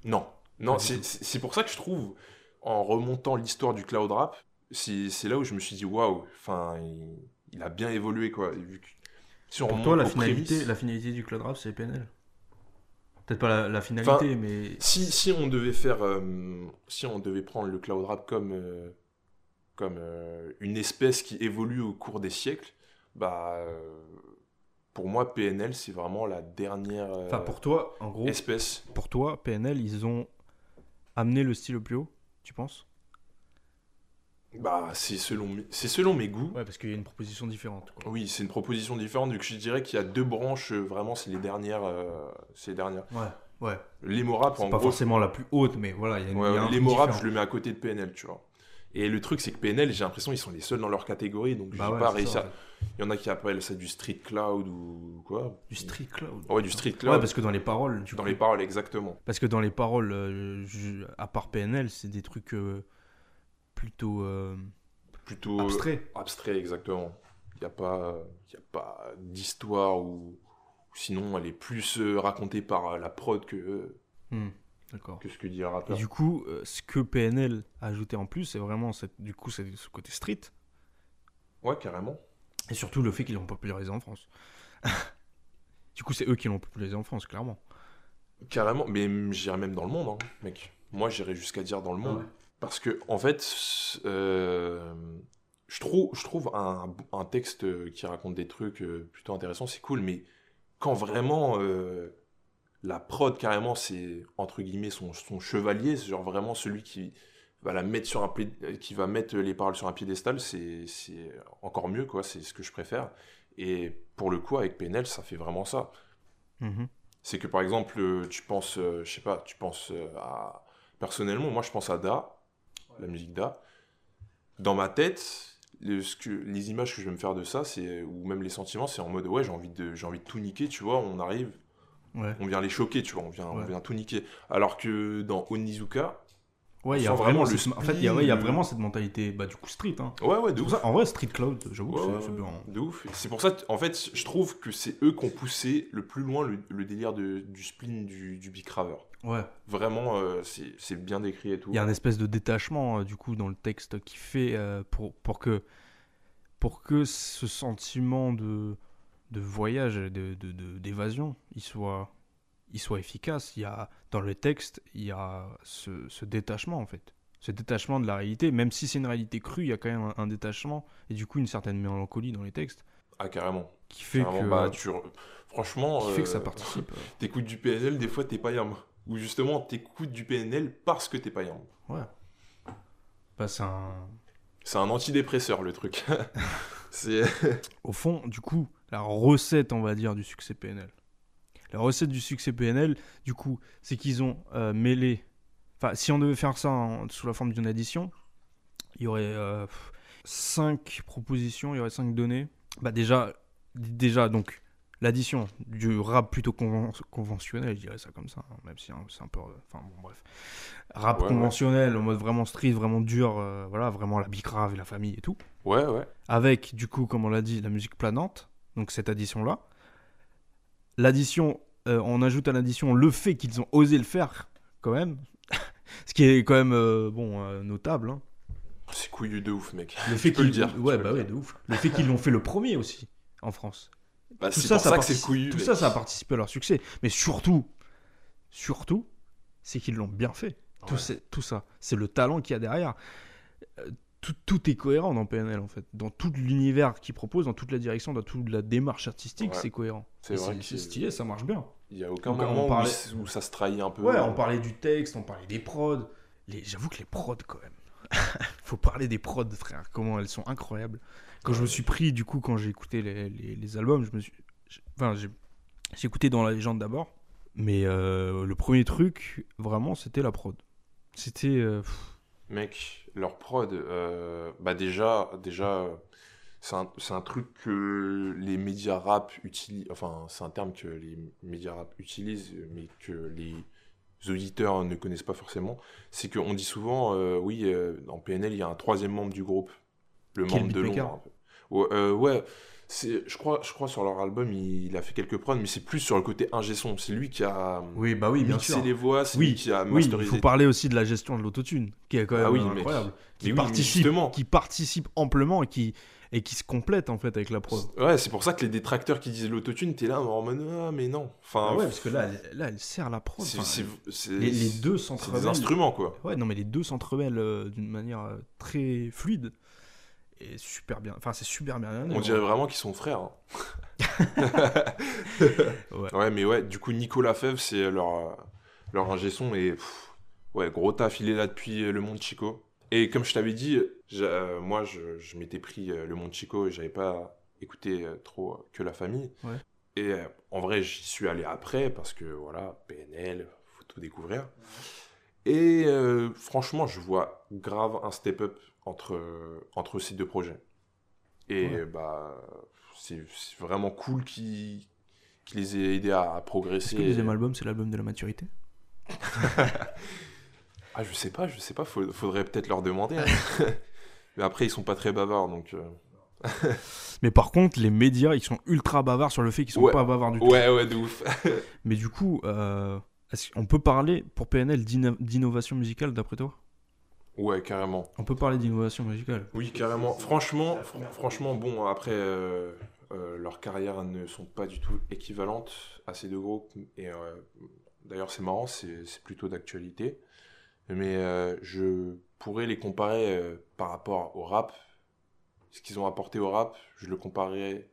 Non, non, c'est pour ça que je trouve, en remontant l'histoire du cloud rap, c'est là où je me suis dit, waouh, enfin, il, il a bien évolué, quoi. Vu que- si on Pour toi, la finalité, prémices- la finalité du cloud rap, c'est PNL Peut-être pas la, la finalité, Enfin, mais. Si, si on devait faire, euh, si on devait prendre le cloud rap comme, euh, comme euh, une espèce qui évolue au cours des siècles, bah, pour moi, PNL, c'est vraiment la dernière euh, Enfin, pour toi, en gros, espèce. pour toi, PNL, ils ont amené le style au plus haut, tu penses? Bah, c'est selon, mes- c'est selon mes goûts. Ouais, parce qu'il y a une proposition différente. Quoi. Oui, c'est une proposition différente. Donc, je dirais qu'il y a deux branches, euh, vraiment, c'est les dernières. euh, c'est les dernières. Ouais, ouais. En pas gros, forcément la plus haute, mais voilà, il y a, une, Ouais, y a je le mets à côté de PNL, tu vois. Et le truc, c'est que PNL, j'ai l'impression qu'ils sont les seuls dans leur catégorie, donc Bah ouais, pas réussi à. Il y en a qui appellent ça du street cloud ou quoi. Du street cloud. Ouais, du street Ouais, cloud. parce que dans les paroles, du Dans les paroles, exactement. Parce que dans les paroles, euh, je- à part PNL, c'est des trucs euh, plutôt euh, Plutôt abstraits. abstrait, exactement. Il n'y a pas, y a pas d'histoire ou, sinon elle est plus euh, racontée par euh, la prod que, euh, Hmm, D'accord. que ce que dit le Et rappeur. du coup, euh, ce que PNL a ajouté en plus, c'est vraiment cette, du coup, c'est ce côté street. Ouais, carrément. Et surtout le fait qu'ils l'ont popularisé en France. *laughs* du coup, c'est eux qui l'ont popularisé en France, clairement. Carrément, mais j'irais même dans le monde, hein, mec. Moi, j'irais jusqu'à dire dans le monde. Parce que, en fait, euh, je trouve, je trouve un, un texte qui raconte des trucs euh, plutôt intéressants, c'est cool, mais quand vraiment euh, la prod, carrément, c'est entre guillemets son, son chevalier, c'est genre vraiment celui qui va la mettre sur un qui va mettre les paroles sur un piédestal, c'est c'est encore mieux, quoi, c'est ce que je préfère. Et pour le coup, avec PNL, ça fait vraiment ça. Mhm. C'est que par exemple, tu penses, je sais pas, tu penses à. Personnellement, moi je pense à Da, la musique Da. Dans ma tête, le- ce que, les images que je vais me faire de ça, c'est ou même les sentiments, c'est en mode ouais, j'ai envie de, j'ai envie de tout niquer, tu vois. On arrive, Ouais. on vient les choquer, tu vois, on vient, on vient tout niquer. Alors que dans Onizuka, Ouais, il y a vraiment, en fait, il ouais, y a vraiment cette mentalité, bah, du coup, street. Hein. ouais, ouais, de ouf. ça, en vrai, Street Cloud, j'avoue, Ouais, c'est- bien. de ouf. C'est pour ça, en fait, je trouve que c'est eux qui ont poussé le plus loin le, le délire de- du spleen du, du Big Raver. Ouais. Vraiment, euh, c'est bien décrit et tout. Il y a un espèce de détachement, euh, du coup, dans le texte qui fait euh, pour, pour, que, pour que ce sentiment de, de voyage, et de- de- de- d'évasion, il soit, il soit efficace. Il y a, dans le texte, il y a ce, ce détachement, en fait. Ce détachement de la réalité, même si c'est une réalité crue, il y a quand même un, un détachement et du coup une certaine mélancolie dans les textes Ah, carrément. qui fait Carrément, que, bah, tu... Franchement, qui fait que ça participe. T'écoutes du PNL, des fois t'es pas yam. Ou justement, t'écoutes du PNL parce que t'es pas yam. Ouais. Bah, c'est un, C'est un antidépresseur le truc. *laughs* c'est Au fond, du coup, la recette, on va dire, du succès PNL. La recette du succès PNL, du coup, c'est qu'ils ont euh, mêlé. Enfin, si on devait faire ça en- sous la forme d'une addition, il y aurait euh, pff, cinq propositions, il y aurait cinq données. Bah déjà, déjà donc l'addition du rap plutôt conven- conventionnel, je dirais ça comme ça, hein, même si hein, c'est un peu, euh, enfin bon bref, rap Ouais, ouais. conventionnel en mode vraiment street, vraiment dur, euh, voilà, vraiment la bicrave et la famille et tout ouais, ouais. avec du coup, comme on l'a dit, la musique planante, donc cette addition-là. L'addition, euh, on ajoute à l'addition le fait qu'ils ont osé le faire, quand même, *laughs* ce qui est quand même bon notable. hein. C'est couillu de ouf, mec. Le fait le qu'ils- dire, tu ouais, bah le ouais, de ouf. Le fait qu'ils l'ont fait le premier aussi en France. Bah, Tout ça, pour ça, ça, que c'est partici- couillu. Tout mec. ça, ça a participé à leur succès. Mais surtout, surtout, c'est qu'ils l'ont bien fait. Tout, Ouais. c'est- tout ça, c'est le talent qu'il y a derrière. Euh, Tout, tout est cohérent dans PNL en fait. Dans tout l'univers qu'ils proposent, dans toute la direction, dans toute la démarche artistique, Ouais. c'est cohérent. C'est stylé, ça marche bien. Il y a aucun Donc, moment parlait- où, ça se trahit un peu. Ouais, on parlait du texte, on parlait des prods. Les... J'avoue que les prods quand même. *laughs* Faut parler des prods, frère. Comment elles sont incroyables. Quand je me suis pris, du coup, quand j'ai écouté les, albums, je me suis. Enfin, j'ai écouté dans la légende d'abord. Mais euh, le premier truc, vraiment, c'était la prod. C'était. euh, Mec, leur prod, euh, bah déjà, déjà c'est un truc que les médias rap utilisent, enfin, c'est un terme que les médias rap utilisent, mais que les auditeurs ne connaissent pas forcément. C'est qu'on dit souvent, euh, oui, euh, dans PNL, il y a un troisième membre du groupe, le membre de l'ombre. Ouais, euh, ouais, je, crois, je crois sur leur album, il, il a fait quelques prods, mais c'est plus sur le côté ingé son. C'est lui qui a Oui, bah oui, bien mixé sûr. les voix, c'est Oui, lui qui a Oui, il masterisé. faut parler aussi de la gestion de l'autotune, qui est quand même Ah oui, mec. incroyable. Qui, Mais oui, mais participe, justement. qui participe amplement et qui, et qui se complète en fait avec la prod. Ouais, c'est pour ça que les détracteurs qui disent l'autotune, t'es là en mode ah, mais non. Enfin, Ah ouais, parce que là, elle, là, elle sert la prod. Enfin, les, les deux c'est s'entremêlent. des instruments quoi. Ouais, non, mais les deux s'entremêlent euh, d'une manière euh, très fluide. Et super bien. Enfin, c'est super bien. On dirait vraiment qu'ils sont frères. hein. *laughs* Ouais. Ouais, mais ouais, du coup, Nicolas Fèvre, c'est leur, leur ingé son et pff, ouais, gros taf, il est là depuis euh, le Monde Chico. Et comme je t'avais dit, euh, moi, je, je m'étais pris euh, le Monde Chico et j'avais pas écouté euh, trop que la famille. Ouais. Et en vrai, j'y suis allé après parce que voilà, PNL, faut tout découvrir. Et franchement, je vois grave un step-up entre, entre ces deux projets. Et Ouais. bah, c'est vraiment cool qu'ils qui les ait aidés à, à progresser. Est-ce que le deuxième album, c'est l'album de la maturité? *laughs* Ah, je sais pas, je sais pas, faudrait peut-être leur demander. hein. *laughs* Mais après, ils sont pas très bavards, donc. euh, *laughs* Mais par contre, les médias, ils sont ultra bavards sur le fait qu'ils sont Ouais. pas bavards du tout. Ouais, ouais, de ouf. *laughs* Mais du coup, euh, qu'on peut parler pour PNL d'innovation musicale d'après toi? Ouais, carrément. On peut parler d'innovation musicale. Oui, carrément. Franchement, fr- franchement, bon, après, euh, leurs carrières ne sont pas du tout équivalentes à ces deux groupes. Et d'ailleurs, c'est marrant, c'est c'est plutôt d'actualité. Mais euh, je pourrais les comparer euh, par rapport au rap. Ce qu'ils ont apporté au rap, je le comparerais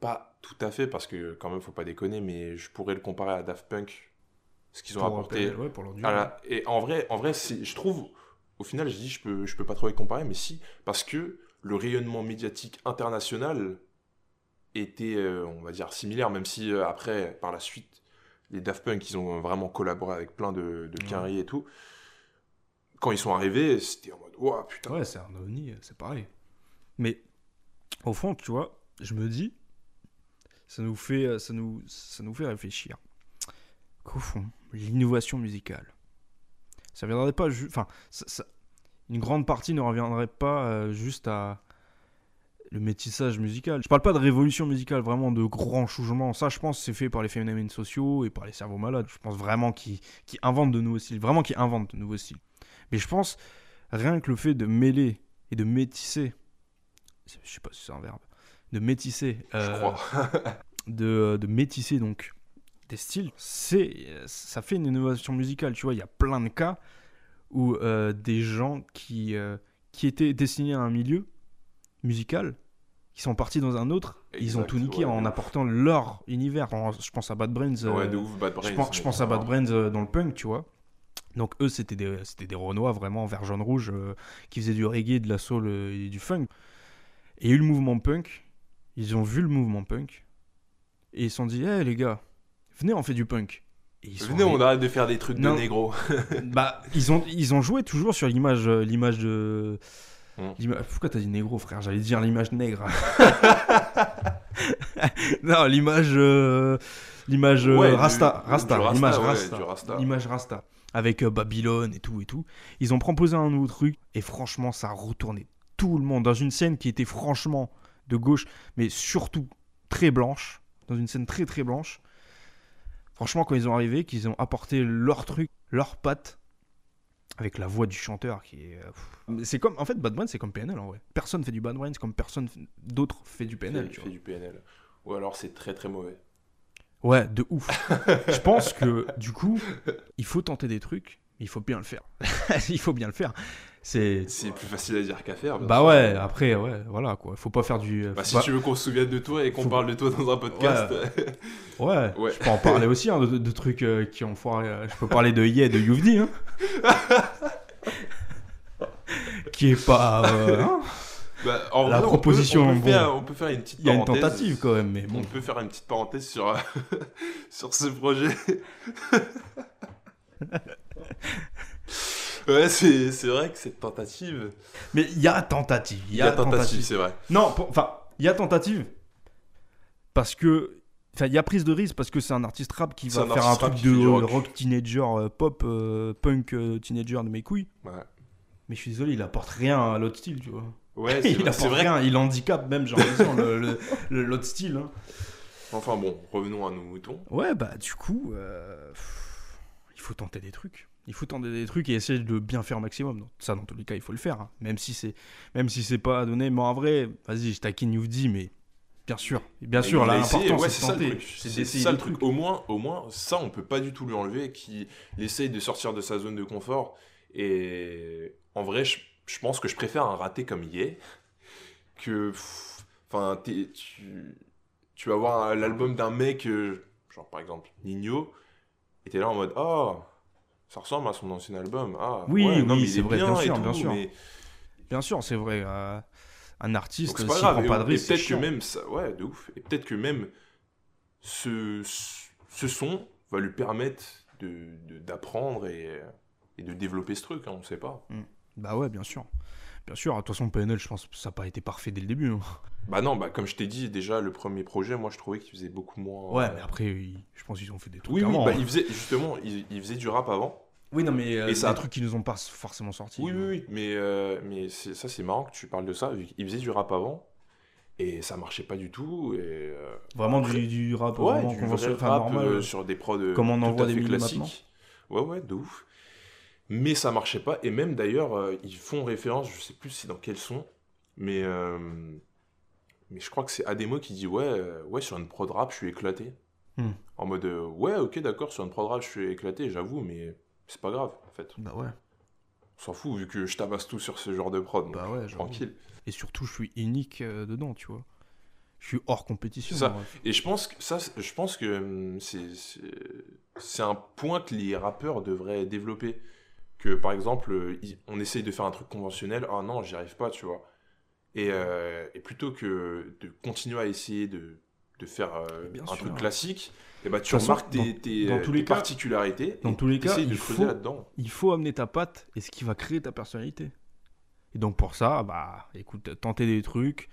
pas tout à fait, parce que quand même, faut pas déconner, mais je pourrais le comparer à Daft Punk. Ce qu'ils ont Pour apporté. PNL, ouais, pour là, et en vrai, en vrai je trouve, au final, je dis, je peux, je peux pas trop les comparer, mais si, parce que le rayonnement médiatique international était, euh, on va dire, similaire, même si après, par la suite, les Daft Punk, ils ont vraiment collaboré avec plein de, de Ouais. et tout. Quand ils sont arrivés, c'était en mode, ouah, putain. Ouais, c'est un ovni, c'est pareil. Mais au fond, tu vois, je me dis, ça nous fait, ça nous, ça nous fait réfléchir qu'au fond, l'innovation musicale, ça viendrait pas juste, enfin, une grande partie ne reviendrait pas euh, juste à le métissage musical. Je parle pas de révolution musicale, vraiment de grands changements. Ça, je pense, c'est fait par les phénomènes sociaux et par les cerveaux malades. Je pense vraiment qu'ils qu'ils inventent de nouveaux styles, vraiment qu'ils inventent de nouveaux styles. Mais je pense rien que le fait de mêler et de métisser, je sais pas si c'est un verbe, de métisser, Je euh, crois. *laughs* de, de métisser donc des styles, c'est ça fait une innovation musicale. Tu vois, il y a plein de cas où euh, des gens qui, euh, qui étaient destinés à un milieu musical, qui sont partis dans un autre, ils ont tout niqué ouais. en apportant leur univers. Je pense à Bad Brains. Ouais, euh, de ouf, Bad Brains. je pense, je pense à Bad Brains euh, dans le punk, tu vois. Donc eux, c'était des, des Renois vraiment vert jaune rouge euh, qui faisaient du reggae, de la soul et du funk. Et il y a eu le mouvement punk. Ils ont vu le mouvement punk et ils se sont dit, hé les gars, venez on fait du punk. Et ils sont Venez, on arrête de faire des trucs Non. de négro. *laughs* *laughs* bah, ils ont, ils ont joué toujours sur l'image, euh, l'image de. Mm. l'ima- Pourquoi t'as dit négro, frère? J'allais dire l'image nègre. *laughs* non, l'image, euh, l'image euh, Ouais, Rasta, du Rasta, l'image Rasta, du Rasta. l'image Rasta, avec euh, Babylone et tout et tout. Ils ont proposé un nouveau truc et franchement, ça a retourné tout le monde dans une scène qui était franchement de gauche, mais surtout très blanche, dans une scène très très blanche. Franchement, quand ils ont arrivé, qu'ils ont apporté leur truc, leur patte, avec la voix du chanteur qui est. euh. C'est comme. En fait, Bad Brains, c'est comme PNL en vrai. Personne fait du Bad Brains comme personne d'autre fait du PNL. fait, tu fait vois. du PNL. Ou alors c'est très très mauvais. Ouais, de ouf. Je pense que du coup, il faut tenter des trucs, mais il faut bien le faire. *laughs* il faut bien le faire. C'est. Plus facile à dire qu'à faire. Bah sûr. ouais, après, ouais, voilà quoi. Faut pas faire du. Bah, si pas- tu veux qu'on se souvienne de toi et qu'on Faut- parle de toi dans un podcast. Ouais, *laughs* Ouais. je peux en parler aussi, hein, de, de trucs euh, qui ont foiré. euh, je peux parler de Ye et de Youvdi, hein. *laughs* qui est pas. euh, hein. Bah, en La vrai, on peut- proposition, on peut, bon. faire, on peut faire une petite Il y a une tentative quand même, mais bon. On peut faire une petite parenthèse sur, *laughs* sur ce projet. *laughs* ouais, c'est vrai que cette tentative. Mais il y a tentative. Il y a tentative, c'est vrai. Non, enfin, il y a tentative. Parce que. Enfin, il y a prise de risque parce que c'est un artiste rap qui va un faire un truc de rock. rock. teenager, euh, pop, euh, punk euh, teenager de mes couilles. Ouais, Mais je suis désolé, il apporte rien à l'autre style, tu vois. Ouais *laughs* c'est il vrai. apporte c'est vrai. rien, il handicape même, j'ai l'impression, le- le- le- l'autre style. hein. Enfin bon, revenons à nos moutons. Ouais, bah du coup, euh, pff, il faut tenter des trucs. Il faut tenter des trucs et essayer de bien faire au maximum. Donc, ça, dans tous les cas, il faut le faire. hein. Même si c'est, même si c'est pas donné. Mais en vrai, vas-y, je taquine Youvdi, mais bien sûr, bien Et sûr, l'important ouais, c'est tenter, truc. c'est ça le truc. Au moins, au moins, ça, on peut pas du tout lui enlever. Qu'il essaye de sortir de sa zone de confort. Et en vrai, je, je pense que je préfère un raté comme Yé que. Enfin, tu, tu vas voir l'album d'un mec, euh, genre par exemple Nino, et t'es là en mode Oh, ça ressemble à son ancien album. Ah, Oui, ouais, non, mais il c'est est vrai, bien et sûr, tout, bien sûr. mais- Bien sûr, c'est vrai. euh, un artiste, s'il pas grave. prend pas de risque, peut-être que même ça, ouais, de ouf. Et peut-être que même ce, ce son va lui permettre de de- d'apprendre et, et de développer ce truc. Hein, on sait pas. Bah ouais, bien sûr. Bien sûr, de toute façon, PNL, je pense que ça n'a pas été parfait dès le début. hein. Bah non, bah comme je t'ai dit déjà, le premier projet, moi je trouvais qu'il faisait beaucoup moins. Ouais, mais après, ils- je pense qu'ils ont fait des trucs Oui, oui, bah, hein. il faisait justement, il, il faisait du rap avant. Oui, non, mais euh, Et ça- des trucs qui nous ont pas forcément sortis. Oui, oui, oui. Mais, euh, mais ça, c'est marrant que tu parles de ça. vu qu'il faisait du rap avant et ça marchait pas du tout. Et, euh, Vraiment Après- du, du rap ouais, vraiment du vrai rap normal. euh, sur des prods euh, Comme on en tout voit à des classiques. Ouais, ouais, de ouf. Mais ça marchait pas. Et même d'ailleurs, euh, ils font référence, je sais plus c'est dans quel son, mais, euh, mais je crois que c'est Ademo qui dit Ouais, euh, ouais sur une prod rap, je suis éclaté. Hmm. En mode Ouais, ok, d'accord, sur une prod rap, je suis éclaté, j'avoue, mais c'est pas grave, en fait. Bah ouais, On s'en fout, vu que je tabasse tout sur ce genre de prod. donc bah ouais, tranquille. Et surtout, je suis unique dedans, tu vois. Je suis hors compétition. Ça. Et je pense que ça, je pense que hum, c'est un point que les rappeurs devraient développer. Que par exemple, euh, on essaye de faire un truc conventionnel, ah non, j'y arrive pas, tu vois. Et, euh, et plutôt que de continuer à essayer de, de faire euh, un sûr. truc classique, et bah, tu De toute façon, remarques tes, dans- tes, dans tous tes les cas- particularités. dans tous les cas, de il faut- là-dedans. Il faut amener ta patte et ce qui va créer ta personnalité. Et donc pour ça, bah écoute, tentez des trucs,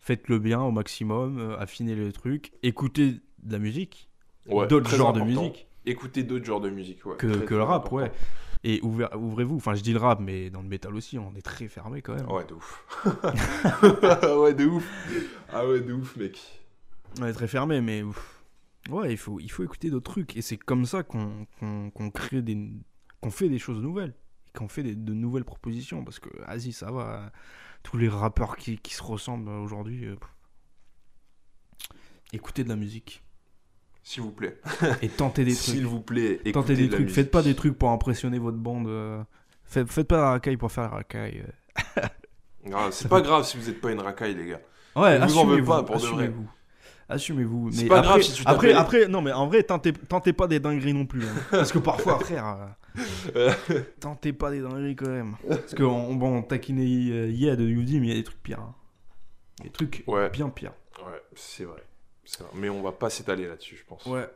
faites-le bien au maximum, affinez les trucs, écoutez de la musique, Ouais, d'autres genres de musique Écoutez d'autres genres de musique. Ouais, que, le rap, important. ouais. Et ouvrez-vous, enfin je dis le rap, mais dans le métal aussi, on est très fermé quand même. Ouais, de ouf. *laughs* ouais, de ouf. Ah ouais, de ouf, mec. On est très fermé, mais ouf. ouais, il faut, il faut écouter d'autres trucs. Et c'est comme ça qu'on crée des. qu'on fait des choses nouvelles. Qu'on fait des- de nouvelles propositions. Parce que, vas-y, ça va. Tous les rappeurs qui, qui se ressemblent aujourd'hui. euh. Écoutez de la musique. S'il vous plaît. Et tentez des *laughs* S'il trucs. vous plaît, Tentez des de trucs. Faites pas des trucs pour impressionner votre bande. euh. Faites, faites pas la racaille pour faire la racaille. euh. *laughs* C'est pas grave si vous êtes pas une racaille, les gars. Ouais, vous en assumez-vous. pas, pour de vrai. assumez-vous. Assumez-vous. C'est pas après, grave si tu après, après, non, mais en vrai, tentez, tentez pas des dingueries non plus. hein. *laughs* Parce que parfois, frère, euh, tentez pas des dingueries quand même. Parce que on, bon, on taquinait hier de Yudi, mais il y a des trucs pires. hein. Des trucs Ouais. bien pires. Ouais, c'est vrai. Vrai. Mais on va pas s'étaler là-dessus, je pense. Ouais.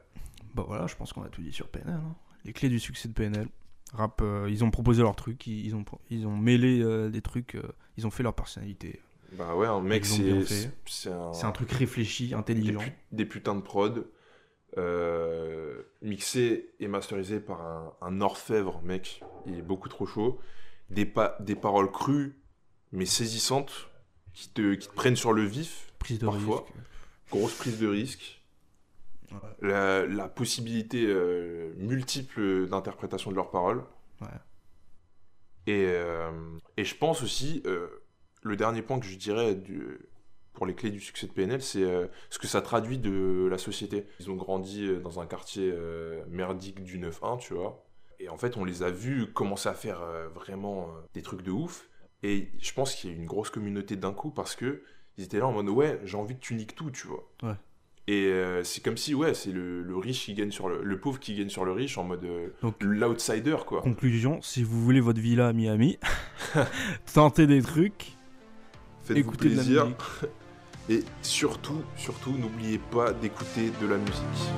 Bah voilà, je pense qu'on a tout dit sur PNL. hein. Les clés du succès de PNL. Rap, euh, ils ont proposé leur truc, ils, ils ont, ils ont mêlé euh, des trucs, euh, ils ont fait leur personnalité. Bah ouais, un mec, c'est un, un truc réfléchi, des, intelligent. des putains de prod mixé et masterisé par un, un orfèvre, mec. Il est beaucoup trop chaud. Des, pa- des paroles crues, mais saisissantes, qui te, qui te prennent sur le vif. Prise de parfois. risque. Grosse prise de risque. Ouais. La, la possibilité euh, multiple d'interprétation de leurs paroles. Ouais. Et, euh, et je pense aussi, euh, le dernier point que je dirais du- pour les clés du succès de PNL, c'est euh, ce que ça traduit de la société. Ils ont grandi dans un quartier merdique du 9-1, tu vois. Et en fait, on les a vus commencer à faire vraiment des trucs de ouf. Et je pense qu'il y a une grosse communauté d'un coup parce que ils étaient là en mode ouais, j'ai envie que tu niques tout, tu vois. Ouais. Et euh, c'est comme si ouais, c'est le, le riche qui gagne sur le, le pauvre qui gagne sur le riche en mode euh, l'outsider quoi. Conclusion, si vous voulez votre villa à Miami, *laughs* tentez des trucs, Faites-vous plaisir. *laughs* Et surtout, surtout, n'oubliez pas d'écouter de la musique.